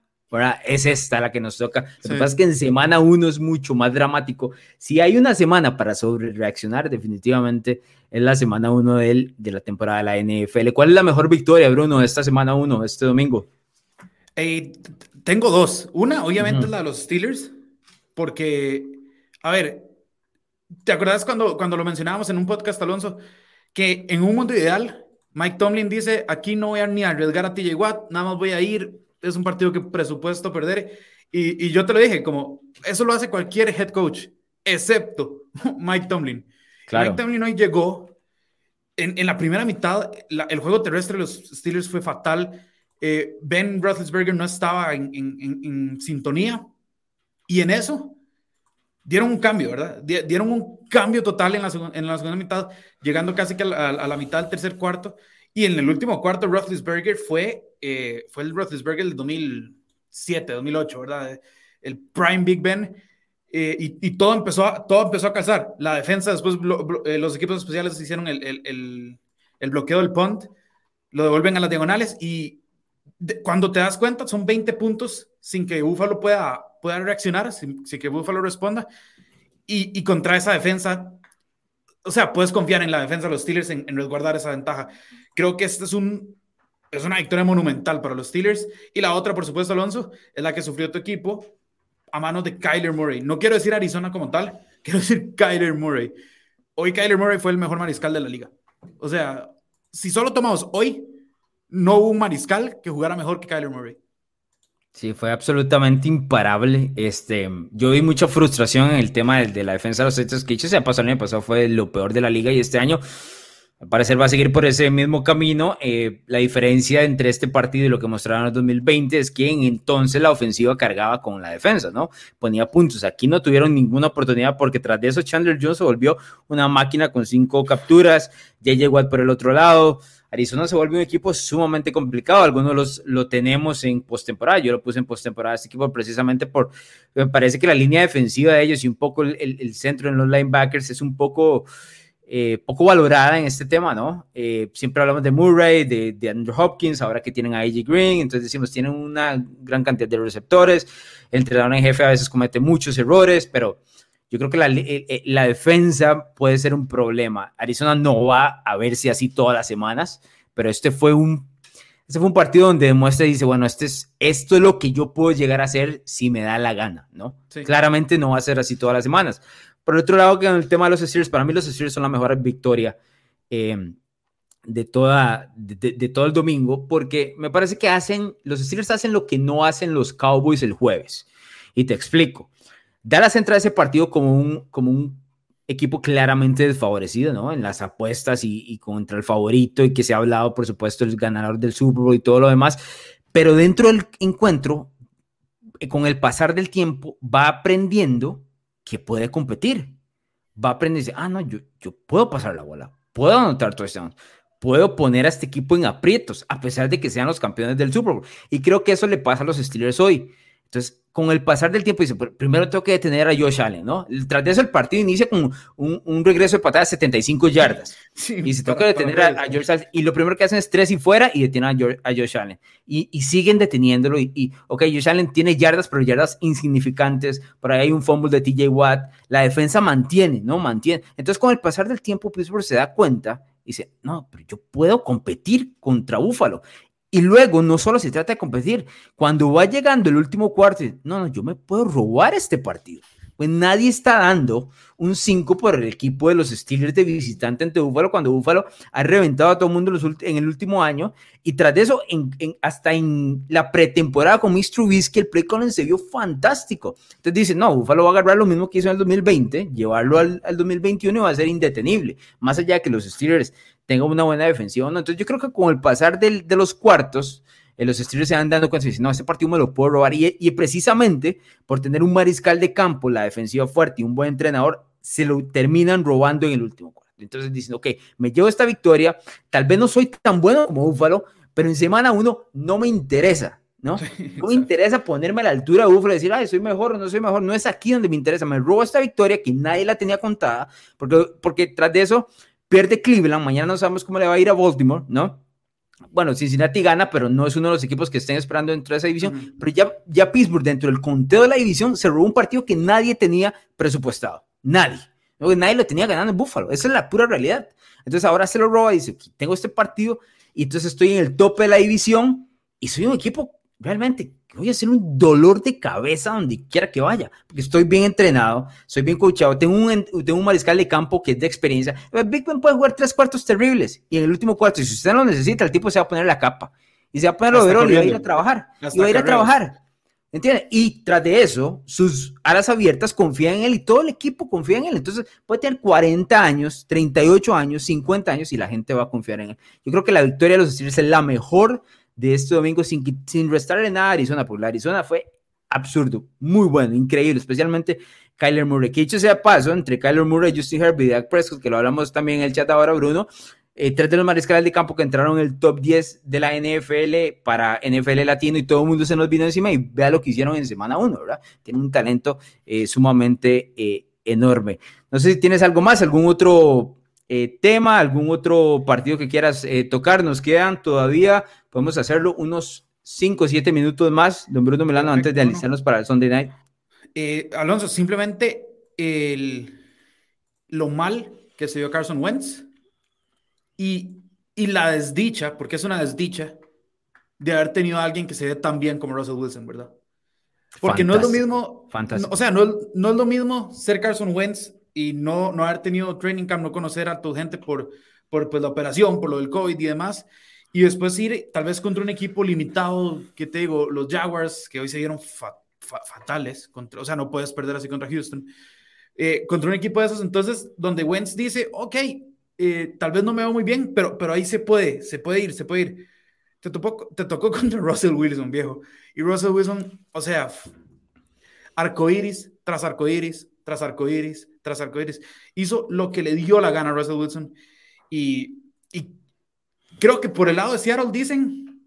es esta la que nos toca. Lo que pasa es que en semana uno es mucho más dramático. Si hay una semana para sobre reaccionar, definitivamente es la semana uno de, de la temporada de la NFL. ¿Cuál es la mejor victoria, Bruno, de esta semana uno, este domingo? Eh, tengo dos. Una, obviamente, es la de los Steelers, porque, a ver, ¿te acuerdas cuando, cuando lo mencionábamos en un podcast, Alonso? Que en un mundo ideal, Mike Tomlin dice, aquí no voy a ni arriesgar a TJ Watt, nada más voy a ir es un partido que presupuesto perder. Y, yo te lo dije, como eso lo hace cualquier head coach, excepto Mike Tomlin. Mike Tomlin hoy llegó en, la primera mitad, el juego terrestre de los Steelers fue fatal. Eh, ben Roethlisberger no estaba en, sintonía y en eso dieron un cambio, ¿verdad? Dieron un cambio total en la, segunda mitad, llegando casi que a la, mitad del tercer cuarto. Y en el último cuarto, Roethlisberger fue eh, fue el Roethlisberger del 2007, 2008, ¿verdad? El Prime Big Ben. Eh, y, todo, empezó a, todo empezó a casar. La defensa, después eh, los equipos especiales hicieron el, el, el, bloqueo del punt, lo devuelven a las diagonales y cuando te das cuenta son 20 puntos sin que Buffalo pueda, pueda reaccionar, sin, que Buffalo responda. Y, y, contra esa defensa, o sea, puedes confiar en la defensa de los Steelers en, resguardar esa ventaja. Creo que este es un, es una victoria monumental para los Steelers. Y la otra, por supuesto, Alonso, es la que sufrió tu equipo a manos de Kyler Murray. No quiero decir Arizona como tal, quiero decir Kyler Murray. Hoy Kyler Murray fue el mejor mariscal de la liga. O sea, si solo tomamos hoy, no hubo un mariscal que jugara mejor que Kyler Murray. Sí, fue absolutamente imparable. Este, yo vi mucha frustración en el tema de, la defensa de los Hechos que se ha pasado el año pasado fue lo peor de la liga y este año al parecer va a seguir por ese mismo camino. Eh, la diferencia entre este partido y lo que mostraron en el 2020 es que en entonces la ofensiva cargaba con la defensa, ¿no? Ponía puntos. Aquí no tuvieron ninguna oportunidad porque tras de eso Chandler Jones se volvió una máquina con cinco capturas. Ya llegó por el otro lado. Arizona se vuelve un equipo sumamente complicado. Algunos los lo tenemos en postemporada. Yo lo puse en postemporada este equipo precisamente por. Me parece que la línea defensiva de ellos y un poco el, el centro en los linebackers es un poco eh, poco valorada en este tema, ¿no? Eh, siempre hablamos de Murray, de, Andrew Hopkins, ahora que tienen a AJ Green, entonces decimos, tienen una gran cantidad de receptores, el entrenador en jefe a veces comete muchos errores, pero yo creo que la, eh, la defensa puede ser un problema. Arizona no va a verse así todas las semanas, pero este fue un, este fue un partido donde demuestra y dice, bueno, este es, esto es lo que yo puedo llegar a hacer si me da la gana, ¿no? Claramente no va a ser así todas las semanas, por otro lado, en el tema de los Steelers, para mí los Steelers son la mejor victoria eh, de, toda, de, todo el domingo, porque me parece que hacen, los Steelers hacen lo que no hacen los Cowboys el jueves. Y te explico. Dallas entra a ese partido como un, como un equipo claramente desfavorecido, ¿no? En las apuestas y, contra el favorito y que se ha hablado, por supuesto, el ganador del Super Bowl y todo lo demás. Pero dentro del encuentro, eh, con el pasar del tiempo, va aprendiendo que puede competir. Va a aprender y dice, ah, no, yo, yo puedo pasar la bola, puedo anotar touchdowns, puedo poner a este equipo en aprietos, a pesar de que sean los campeones del Super Bowl. Y creo que eso le pasa a los Steelers hoy. Entonces, con el pasar del tiempo, dice, primero tengo que detener a Josh Allen, ¿no? Tras de eso, el partido inicia con un, regreso de patada de 75 yardas. y se toca detener a, Josh Allen. Y lo primero que hacen es tres y fuera y detienen a, Josh, Allen. Y, siguen deteniéndolo. Y, y, ok, Josh Allen tiene yardas, pero yardas insignificantes. Por ahí hay un fumble de TJ Watt. La defensa mantiene, ¿no? Mantiene. Entonces, con el pasar del tiempo, Pittsburgh se da cuenta y dice, no, pero yo puedo competir contra Búfalo. Y luego no solo se trata de competir, cuando va llegando el último cuarto, no, no, yo me puedo robar este partido. Pues nadie está dando un 5 por el equipo de los Steelers de visitante ante Búfalo cuando Búfalo ha reventado a todo el mundo en el último año. Y tras de eso, hasta en la pretemporada con Mr. Trubisky, el play calling se vio fantástico. Entonces dicen, no, Búfalo va a agarrar lo mismo que hizo en el 2020, llevarlo al, al 2021 y va a ser indetenible. Más allá de que los Steelers tenga una buena defensiva. ¿no? Entonces yo creo que con el pasar de los cuartos, eh, los Steelers se van dando cuenta y dicen, no, este partido me lo puedo robar. Y, y, precisamente por tener un mariscal de campo, la defensiva fuerte y un buen entrenador, se lo terminan robando en el último cuarto. Entonces dicen, ok, me llevo esta victoria, tal vez no soy tan bueno como Búfalo, pero en semana uno no me interesa, ¿no? no me interesa ponerme a la altura de Búfalo y decir, ay, soy mejor o no soy mejor, no es aquí donde me interesa, me robo esta victoria que nadie la tenía contada, porque, porque tras de eso pierde Cleveland, mañana no sabemos cómo le va a ir a Baltimore, ¿no? bueno, Cincinnati gana, pero no es uno de los equipos que estén esperando dentro de esa división. Pero ya, ya Pittsburgh, dentro del conteo de la división, se robó un partido que nadie tenía presupuestado. Nadie. Nadie lo tenía ganando en Buffalo. Esa es la pura realidad. Entonces ahora se lo roba y dice, tengo este partido y entonces estoy en el tope de la división y soy un equipo realmente voy a ser un dolor de cabeza donde quiera que vaya, porque estoy bien entrenado, soy bien coachado, tengo un, tengo un mariscal de campo que es de experiencia. Big Ben puede jugar tres cuartos terribles y en el último cuarto, si usted no lo necesita, el tipo se va a poner la capa y se va a poner overall y va a ir a trabajar. y va a ir a trabajar. ¿Entiendes? Y tras de eso, sus alas abiertas confían en él y todo el equipo confía en él. Entonces puede tener 40 años, 38 años, 50 años y la gente va a confiar en él. Yo creo que la victoria de los Steelers es la mejor de este domingo sin, sin restarle nada a Arizona, porque la Arizona fue absurdo, muy bueno, increíble, especialmente Kyler Murray. Que dicho sea paso, entre Kyler Murray, Justin Herbert y Dak Prescott, que lo hablamos también en el chat ahora, Bruno, eh, tres de los mariscales de campo que entraron en el top 10 de la NFL para NFL Latino y todo el mundo se nos vino encima y vea lo que hicieron en semana 1, ¿verdad? Tienen un talento eh, sumamente eh, enorme. No sé si tienes algo más, algún otro tema, algún otro partido que quieras tocar. Nos quedan todavía Podemos hacerlo unos 5 o 7 minutos más, don Bruno Milano, antes de alistarnos para el Sunday Night. Alonso, simplemente el, lo mal que se dio Carson Wentz y, y, la desdicha, porque es una desdicha, de haber tenido a alguien que se ve tan bien como Russell Wilson, ¿verdad? Porque no es lo mismo, o sea, no, no, es lo mismo ser Carson Wentz y no, no haber tenido training camp, no conocer a tu gente por, por pues, la operación, por lo del COVID y demás, y después ir tal vez contra un equipo limitado, que te digo, los Jaguars, que hoy se dieron fatales, contra, o sea, no puedes perder así contra Houston, eh, contra un equipo de esos, entonces, donde Wentz dice, ok, eh, tal vez no me veo muy bien, pero, pero ahí se puede, se puede ir, se puede ir. Te tocó, te tocó contra Russell Wilson, viejo. Y Russell Wilson, o sea, arcoiris tras arcoiris, tras arcoiris, tras arcoiris. Hizo lo que le dio la gana a Russell Wilson. Y Creo que por el lado de Seattle dicen,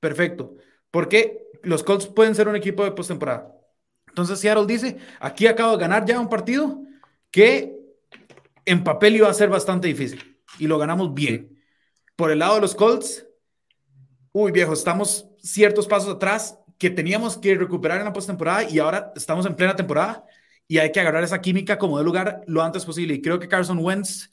perfecto, porque los Colts pueden ser un equipo de postemporada. Entonces Seattle dice, aquí acabo de ganar ya un partido que en papel iba a ser bastante difícil y lo ganamos bien. Por el lado de los Colts, uy viejo, estamos ciertos pasos atrás que teníamos que recuperar en la postemporada y ahora estamos en plena temporada y hay que agarrar esa química como de lugar lo antes posible. Y creo que Carson Wentz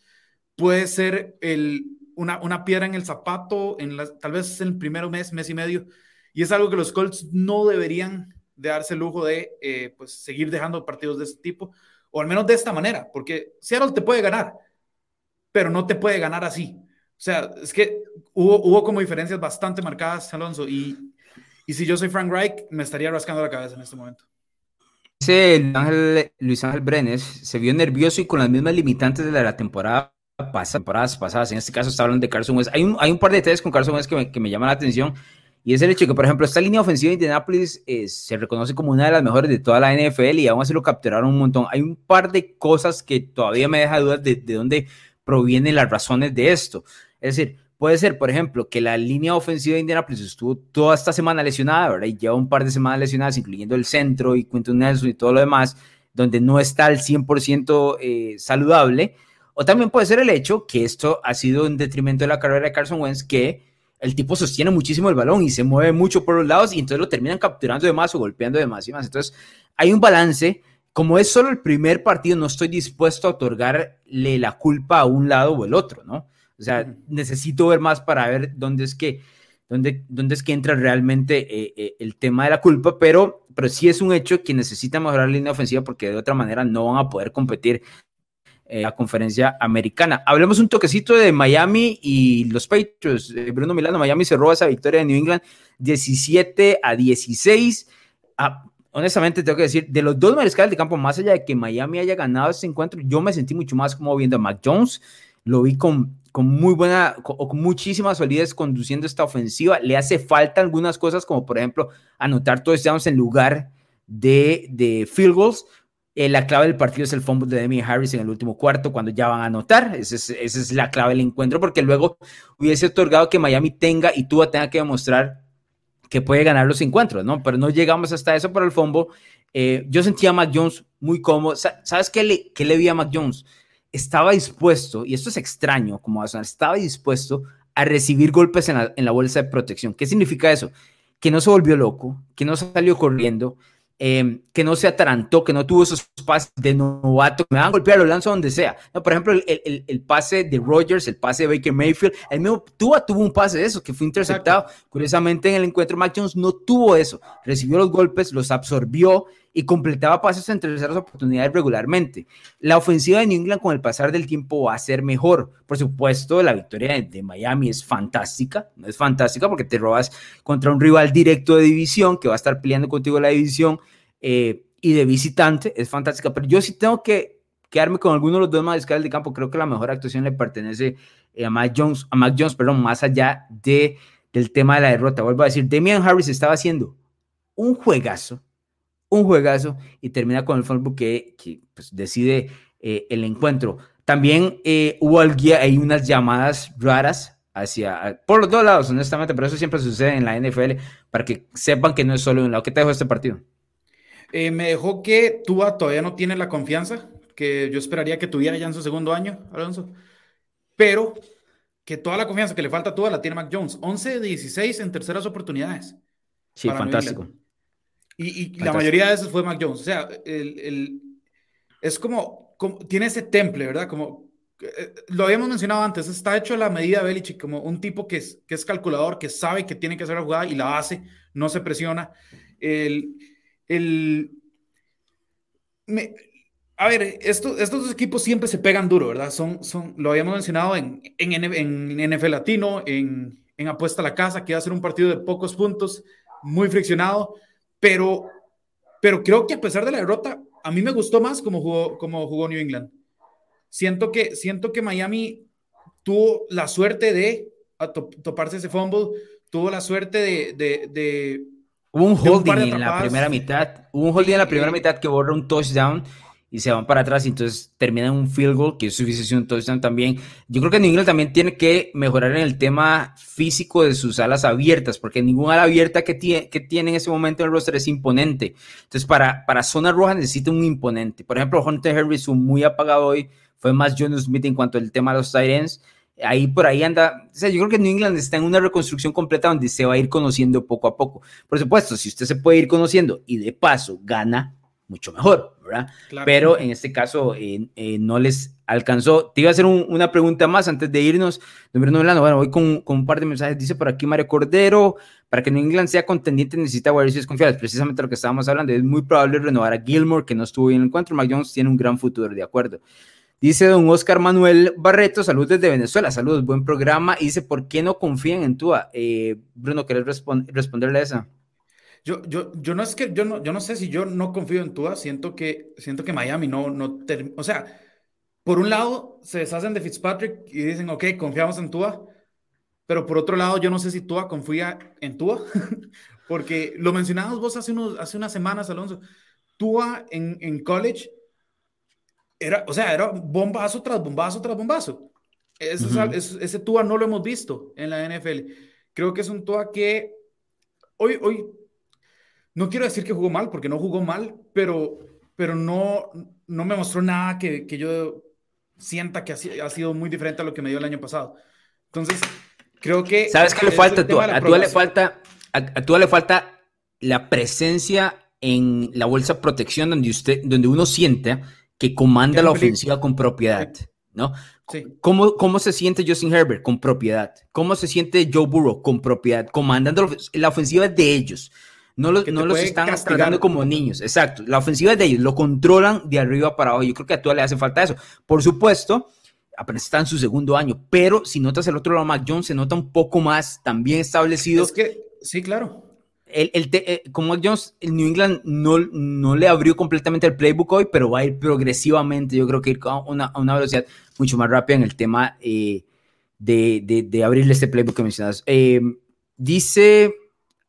puede ser el, una, piedra en el zapato, en tal vez en el primer mes, mes y medio, y es algo que los Colts no deberían de darse el lujo de eh, pues, seguir dejando partidos de este tipo, o al menos de esta manera, porque Seattle te puede ganar, pero no te puede ganar así. O sea, es que hubo, hubo como diferencias bastante marcadas, Alonso, y, y si yo soy Frank Reich, me estaría rascando la cabeza en este momento. Luis Ángel Brenes se vio nervioso y con las mismas limitantes de la temporada temporadas pasadas, en este caso está hablando de Carson Wentz. Hay un, hay un par de detalles con Carson Wentz que me, que me llaman la atención y es el hecho que, por ejemplo, esta línea ofensiva de Indianapolis eh, se reconoce como una de las mejores de toda la NFL y aún así lo capturaron un montón. Hay un par de cosas que todavía me deja dudas de, de dónde provienen las razones de esto. Es decir, puede ser, por ejemplo, que la línea ofensiva de Indianapolis estuvo toda esta semana lesionada, ¿verdad? Y lleva un par de semanas lesionadas, incluyendo el centro y Quinton Nelson y todo lo demás, donde no está al 100% eh, saludable. O también puede ser el hecho que esto ha sido en detrimento de la carrera de Carson Wentz, que el tipo sostiene muchísimo el balón y se mueve mucho por los lados y entonces lo terminan capturando de más o golpeando de más y más. Entonces hay un balance. Como es solo el primer partido, no estoy dispuesto a otorgarle la culpa a un lado o el otro, ¿no? O sea, necesito ver más para ver dónde es que, dónde, dónde es que entra realmente eh, eh, el tema de la culpa, pero, pero sí es un hecho que necesita mejorar la línea ofensiva porque de otra manera no van a poder competir eh, la conferencia americana. Hablemos un toquecito de Miami y los Patriots. Eh, Bruno Milano, Miami se roba esa victoria de New England 17 a 16. Ah, honestamente, tengo que decir, de los dos mariscales de campo, más allá de que Miami haya ganado este encuentro, yo me sentí mucho más como viendo a Mac Jones. Lo vi con, con muy buena, con, con muchísima solidez conduciendo esta ofensiva. Le hace falta algunas cosas, como por ejemplo anotar touchdowns en lugar de, de field goals, Eh, la clave del partido es el fumble de Demi Harris en el último cuarto, cuando ya van a anotar. Esa es, esa es la clave del encuentro, porque luego hubiese otorgado que Miami tenga y Tua tenga que demostrar que puede ganar los encuentros, ¿no? Pero no llegamos hasta eso por el fumble. Eh, yo sentía a Mac Jones muy cómodo. ¿Sabes qué le, qué le vi a Mac Jones? Estaba dispuesto, y esto es extraño, como va a sonar, estaba dispuesto a recibir golpes en la, en la bolsa de protección. ¿Qué significa eso? Que no se volvió loco, que no salió corriendo, Em, que no se atarantó, que no tuvo esos pases de novato, me van a golpear, lo lanzo donde sea. No, por ejemplo, el, el, pase de Rogers, el pase de Baker Mayfield, el mismo Tua tuvo un pase de eso que fue interceptado. Curiosamente, en el encuentro, Mac Jones no tuvo eso, recibió los golpes, los absorbió y completaba pases en terceras oportunidades regularmente. La ofensiva de New England con el pasar del tiempo va a ser mejor. Por supuesto, la victoria de, Miami es fantástica, es fantástica porque te robas contra un rival directo de división que va a estar peleando contigo la división eh, y de visitante, es fantástica, pero yo sí tengo que quedarme con alguno de los dos mariscales de campo. Creo que la mejor actuación le pertenece eh, a Mac Jones, a Mac Jones, perdón, más allá de, del tema de la derrota. Vuelvo a decir, Damian Harris estaba haciendo un juegazo un juegazo y termina con el fútbol que, pues, decide eh, el encuentro. También eh, hubo hay unas llamadas raras hacia, por los dos lados, honestamente, pero eso siempre sucede en la NFL, para que sepan que no es solo un lado. ¿Qué te dejó este partido? Eh, me dejó que Tua todavía no tiene la confianza que yo esperaría que tuviera ya en su segundo año, Alonso, pero que toda la confianza que le falta a Tua la tiene Mac Jones. 11 de 16 en terceras oportunidades. Sí, fantástico. Y, la mayoría de esos fue Mac Jones. O sea, el, es como, tiene ese temple, ¿verdad? Como eh, lo habíamos mencionado antes, está hecho a la medida de Belichick, como un tipo que es, que es calculador, que sabe que tiene que hacer la jugada y la hace, no se presiona. El, el, a ver, estos dos equipos siempre se pegan duro, ¿verdad? Son, son, lo habíamos mencionado en, en, en NFL Latino, en, en Apuesta a la Casa, que va a ser un partido de pocos puntos, muy friccionado pero, pero creo que a pesar de la derrota, a mí me gustó más como jugó, como jugó New England. Siento que, siento que Miami tuvo la suerte de toparse ese fumble, tuvo la suerte de... de, Hubo un holding en la primera mitad, hubo un holding en la primera mitad que borra un touchdown y se van para atrás y entonces terminan un field goal, que es suficiente un touchdown también. Yo creo que New England también tiene que mejorar en el tema físico de sus alas abiertas, porque ninguna ala abierta que tiene, que tiene en ese momento en el roster es imponente. Entonces, para, para zona roja necesita un imponente. Por ejemplo, Hunter Harris, muy apagado hoy, fue más John Smith en cuanto al tema de los tight ahí por ahí anda, o sea, yo creo que New England está en una reconstrucción completa donde se va a ir conociendo poco a poco. Por supuesto, si usted se puede ir conociendo y de paso gana, mucho mejor, ¿verdad? Pero en este caso eh, eh, no les alcanzó. Te iba a hacer una pregunta más antes de irnos. Bueno, voy con, con, un par de mensajes. Dice por aquí Mario Cordero, para que New England sea contendiente necesita guardias confiables. Precisamente lo que estábamos hablando. Es muy probable renovar a Gilmore, que no estuvo bien en el encuentro. Mac Jones tiene un gran futuro, de acuerdo. Dice don Oscar Manuel Barreto, saludos desde Venezuela, saludos, buen programa. Y dice, ¿por qué no confían en Tua? Eh, Bruno, ¿querés responderle a esa? Yo, yo, yo no es que yo no, yo no sé si yo no confío en Tua, siento que, siento que Miami no, no, o sea, por un lado se deshacen de Fitzpatrick y dicen, ok, confiamos en Tua, pero por otro lado yo no sé si Tua confía en Tua, porque lo mencionabas vos hace, unos, hace unas semanas, Alonso, Tua en, en college era, o sea, era bombazo tras bombazo tras bombazo. Ese, ese Tua no lo hemos visto en la NFL. Creo que es un Tua que hoy, hoy no quiero decir que jugó mal, porque no jugó mal, pero, pero no, no me mostró nada que, que yo sienta que ha, sido muy diferente a lo que me dio el año pasado. Entonces, creo que... ¿Sabes qué le falta a tú? A tú le falta, a, tú le falta la presencia en la bolsa protección donde, usted, donde uno siente que comanda la ofensiva con propiedad, ¿no? ¿Cómo, ¿Cómo, se siente Justin Herbert? Con propiedad. ¿Cómo se siente Joe Burrow? Con propiedad. Comandando la ofensiva de ellos. No, no los están castigando como niños, exacto. La ofensiva es de ellos, lo controlan de arriba para abajo. Yo creo que a todas le hace falta eso. Por supuesto, apenas está en su segundo año, pero si notas el otro lado, Mac Jones se nota un poco más también establecido. Es que, sí, claro. El, el eh, como Mac Jones, el New England no, no le abrió completamente el playbook hoy, pero va a ir progresivamente. Yo creo que ir a una, a una velocidad mucho más rápida en el tema eh, de, de, de, abrirle este playbook que mencionas. Eh, dice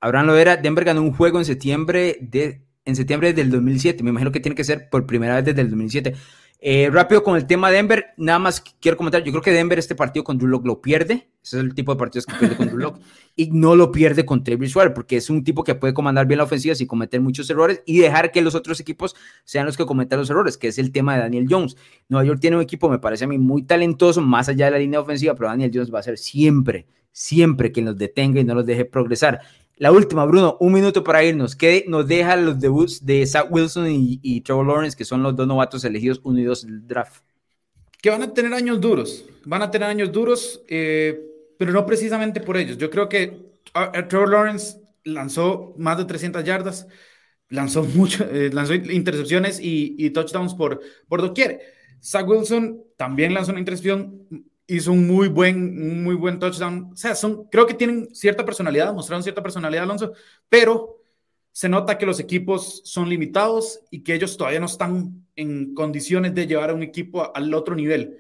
Abraham Lovera, Denver ganó un juego en septiembre de en septiembre del 2007. Me imagino que tiene que ser por primera vez desde el 2007. Eh, rápido con el tema de Denver, nada más quiero comentar, yo creo que Denver este partido con Drew lo pierde, ese es el tipo de partidos que pierde con Drew y no lo pierde con Trey Bridgewater, porque es un tipo que puede comandar bien la ofensiva sin cometer muchos errores y dejar que los otros equipos sean los que cometan los errores, que es el tema de Daniel Jones. Nueva York tiene un equipo, me parece a mí, muy talentoso, más allá de la línea ofensiva, pero Daniel Jones va a ser siempre, siempre quien los detenga y no los deje progresar. La última, Bruno, un minuto para irnos. ¿Qué nos deja los debuts de Zach Wilson y, Trevor Lawrence, que son los dos novatos elegidos uno y dos del draft? Que van a tener años duros, van a tener años duros, eh, pero no precisamente por ellos. Yo creo que Trevor Lawrence lanzó más de 300 yardas, lanzó mucho, eh, lanzó intercepciones y, touchdowns por, por doquier. Zach Wilson también lanzó una intercepción hizo un muy buen, muy buen touchdown. O sea, son, creo que tienen cierta personalidad, mostraron cierta personalidad, Alonso, pero se nota que los equipos son limitados y que ellos todavía no están en condiciones de llevar a un equipo al otro nivel.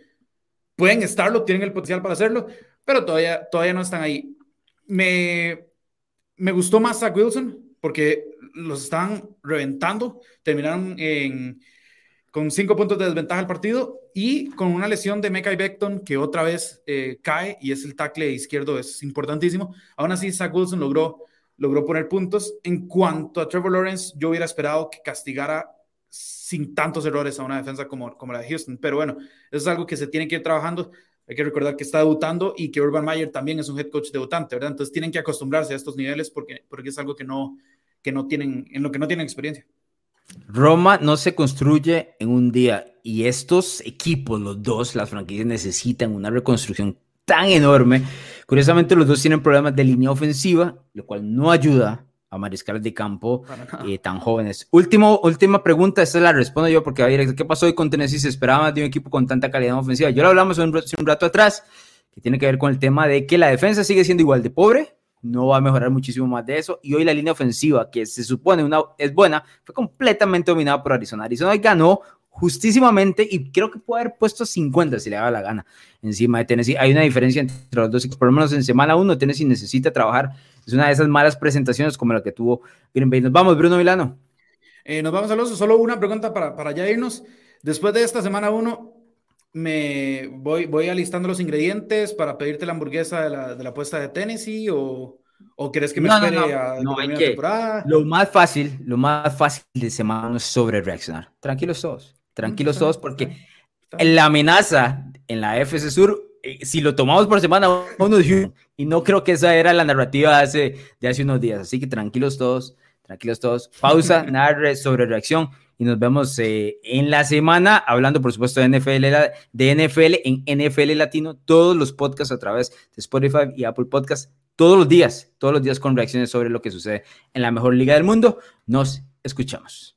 Pueden estarlo, tienen el potencial para hacerlo, pero todavía, todavía no están ahí. Me, me gustó más a Wilson porque los están reventando, terminaron en con cinco puntos de desventaja al partido y con una lesión de Mekai Beckton que otra vez eh, cae y es el tackle izquierdo, es importantísimo. Aún así, Zach Wilson logró, logró poner puntos. En cuanto a Trevor Lawrence, yo hubiera esperado que castigara sin tantos errores a una defensa como, como la de Houston, pero bueno, eso es algo que se tiene que ir trabajando. Hay que recordar que está debutando y que Urban Meyer también es un head coach debutante, ¿verdad? Entonces tienen que acostumbrarse a estos niveles porque, porque es algo que no, que no tienen, en lo que no tienen experiencia. Roma no se construye en un día y estos equipos, los dos, las franquicias necesitan una reconstrucción tan enorme. Curiosamente, los dos tienen problemas de línea ofensiva, lo cual no ayuda a mariscales de campo eh, tan jóvenes. Último, última pregunta, esta la respondo yo porque va directo. ¿Qué pasó hoy con Tennessee? ¿Se esperaba más de un equipo con tanta calidad ofensiva? Yo lo hablamos un, un rato atrás, que tiene que ver con el tema de que la defensa sigue siendo igual de pobre, no va a mejorar muchísimo más de eso. Y hoy la línea ofensiva, que se supone una, es buena, fue completamente dominada por Arizona. Arizona ganó justísimamente y creo que puede haber puesto 50 si le daba la gana encima de Tennessee. Hay una diferencia entre los dos, por lo menos en semana 1 Tennessee necesita trabajar. Es una de esas malas presentaciones como la que tuvo Green. Nos vamos, Bruno Milano. Eh, nos vamos, Alonso. Solo una pregunta para, para ya irnos. Después de esta semana 1, me voy, voy alistando los ingredientes para pedirte la hamburguesa de la, de la puesta de Tennessee o, o crees que me espere a la temporada? Lo más fácil, lo más fácil de semana es sobre reaccionar. Tranquilos todos, tranquilos todos porque la amenaza en la FC Sur, eh, si lo tomamos por semana uno y no creo que esa era la narrativa de hace, de hace unos días, así que tranquilos todos, tranquilos todos. Pausa, narre sobre reacción y nos vemos eh, en la semana hablando, por supuesto, de NFL, de NFL en NFL Latino, todos los podcasts a través de Spotify y Apple Podcasts, todos los días, todos los días con reacciones sobre lo que sucede en la mejor liga del mundo. Nos escuchamos.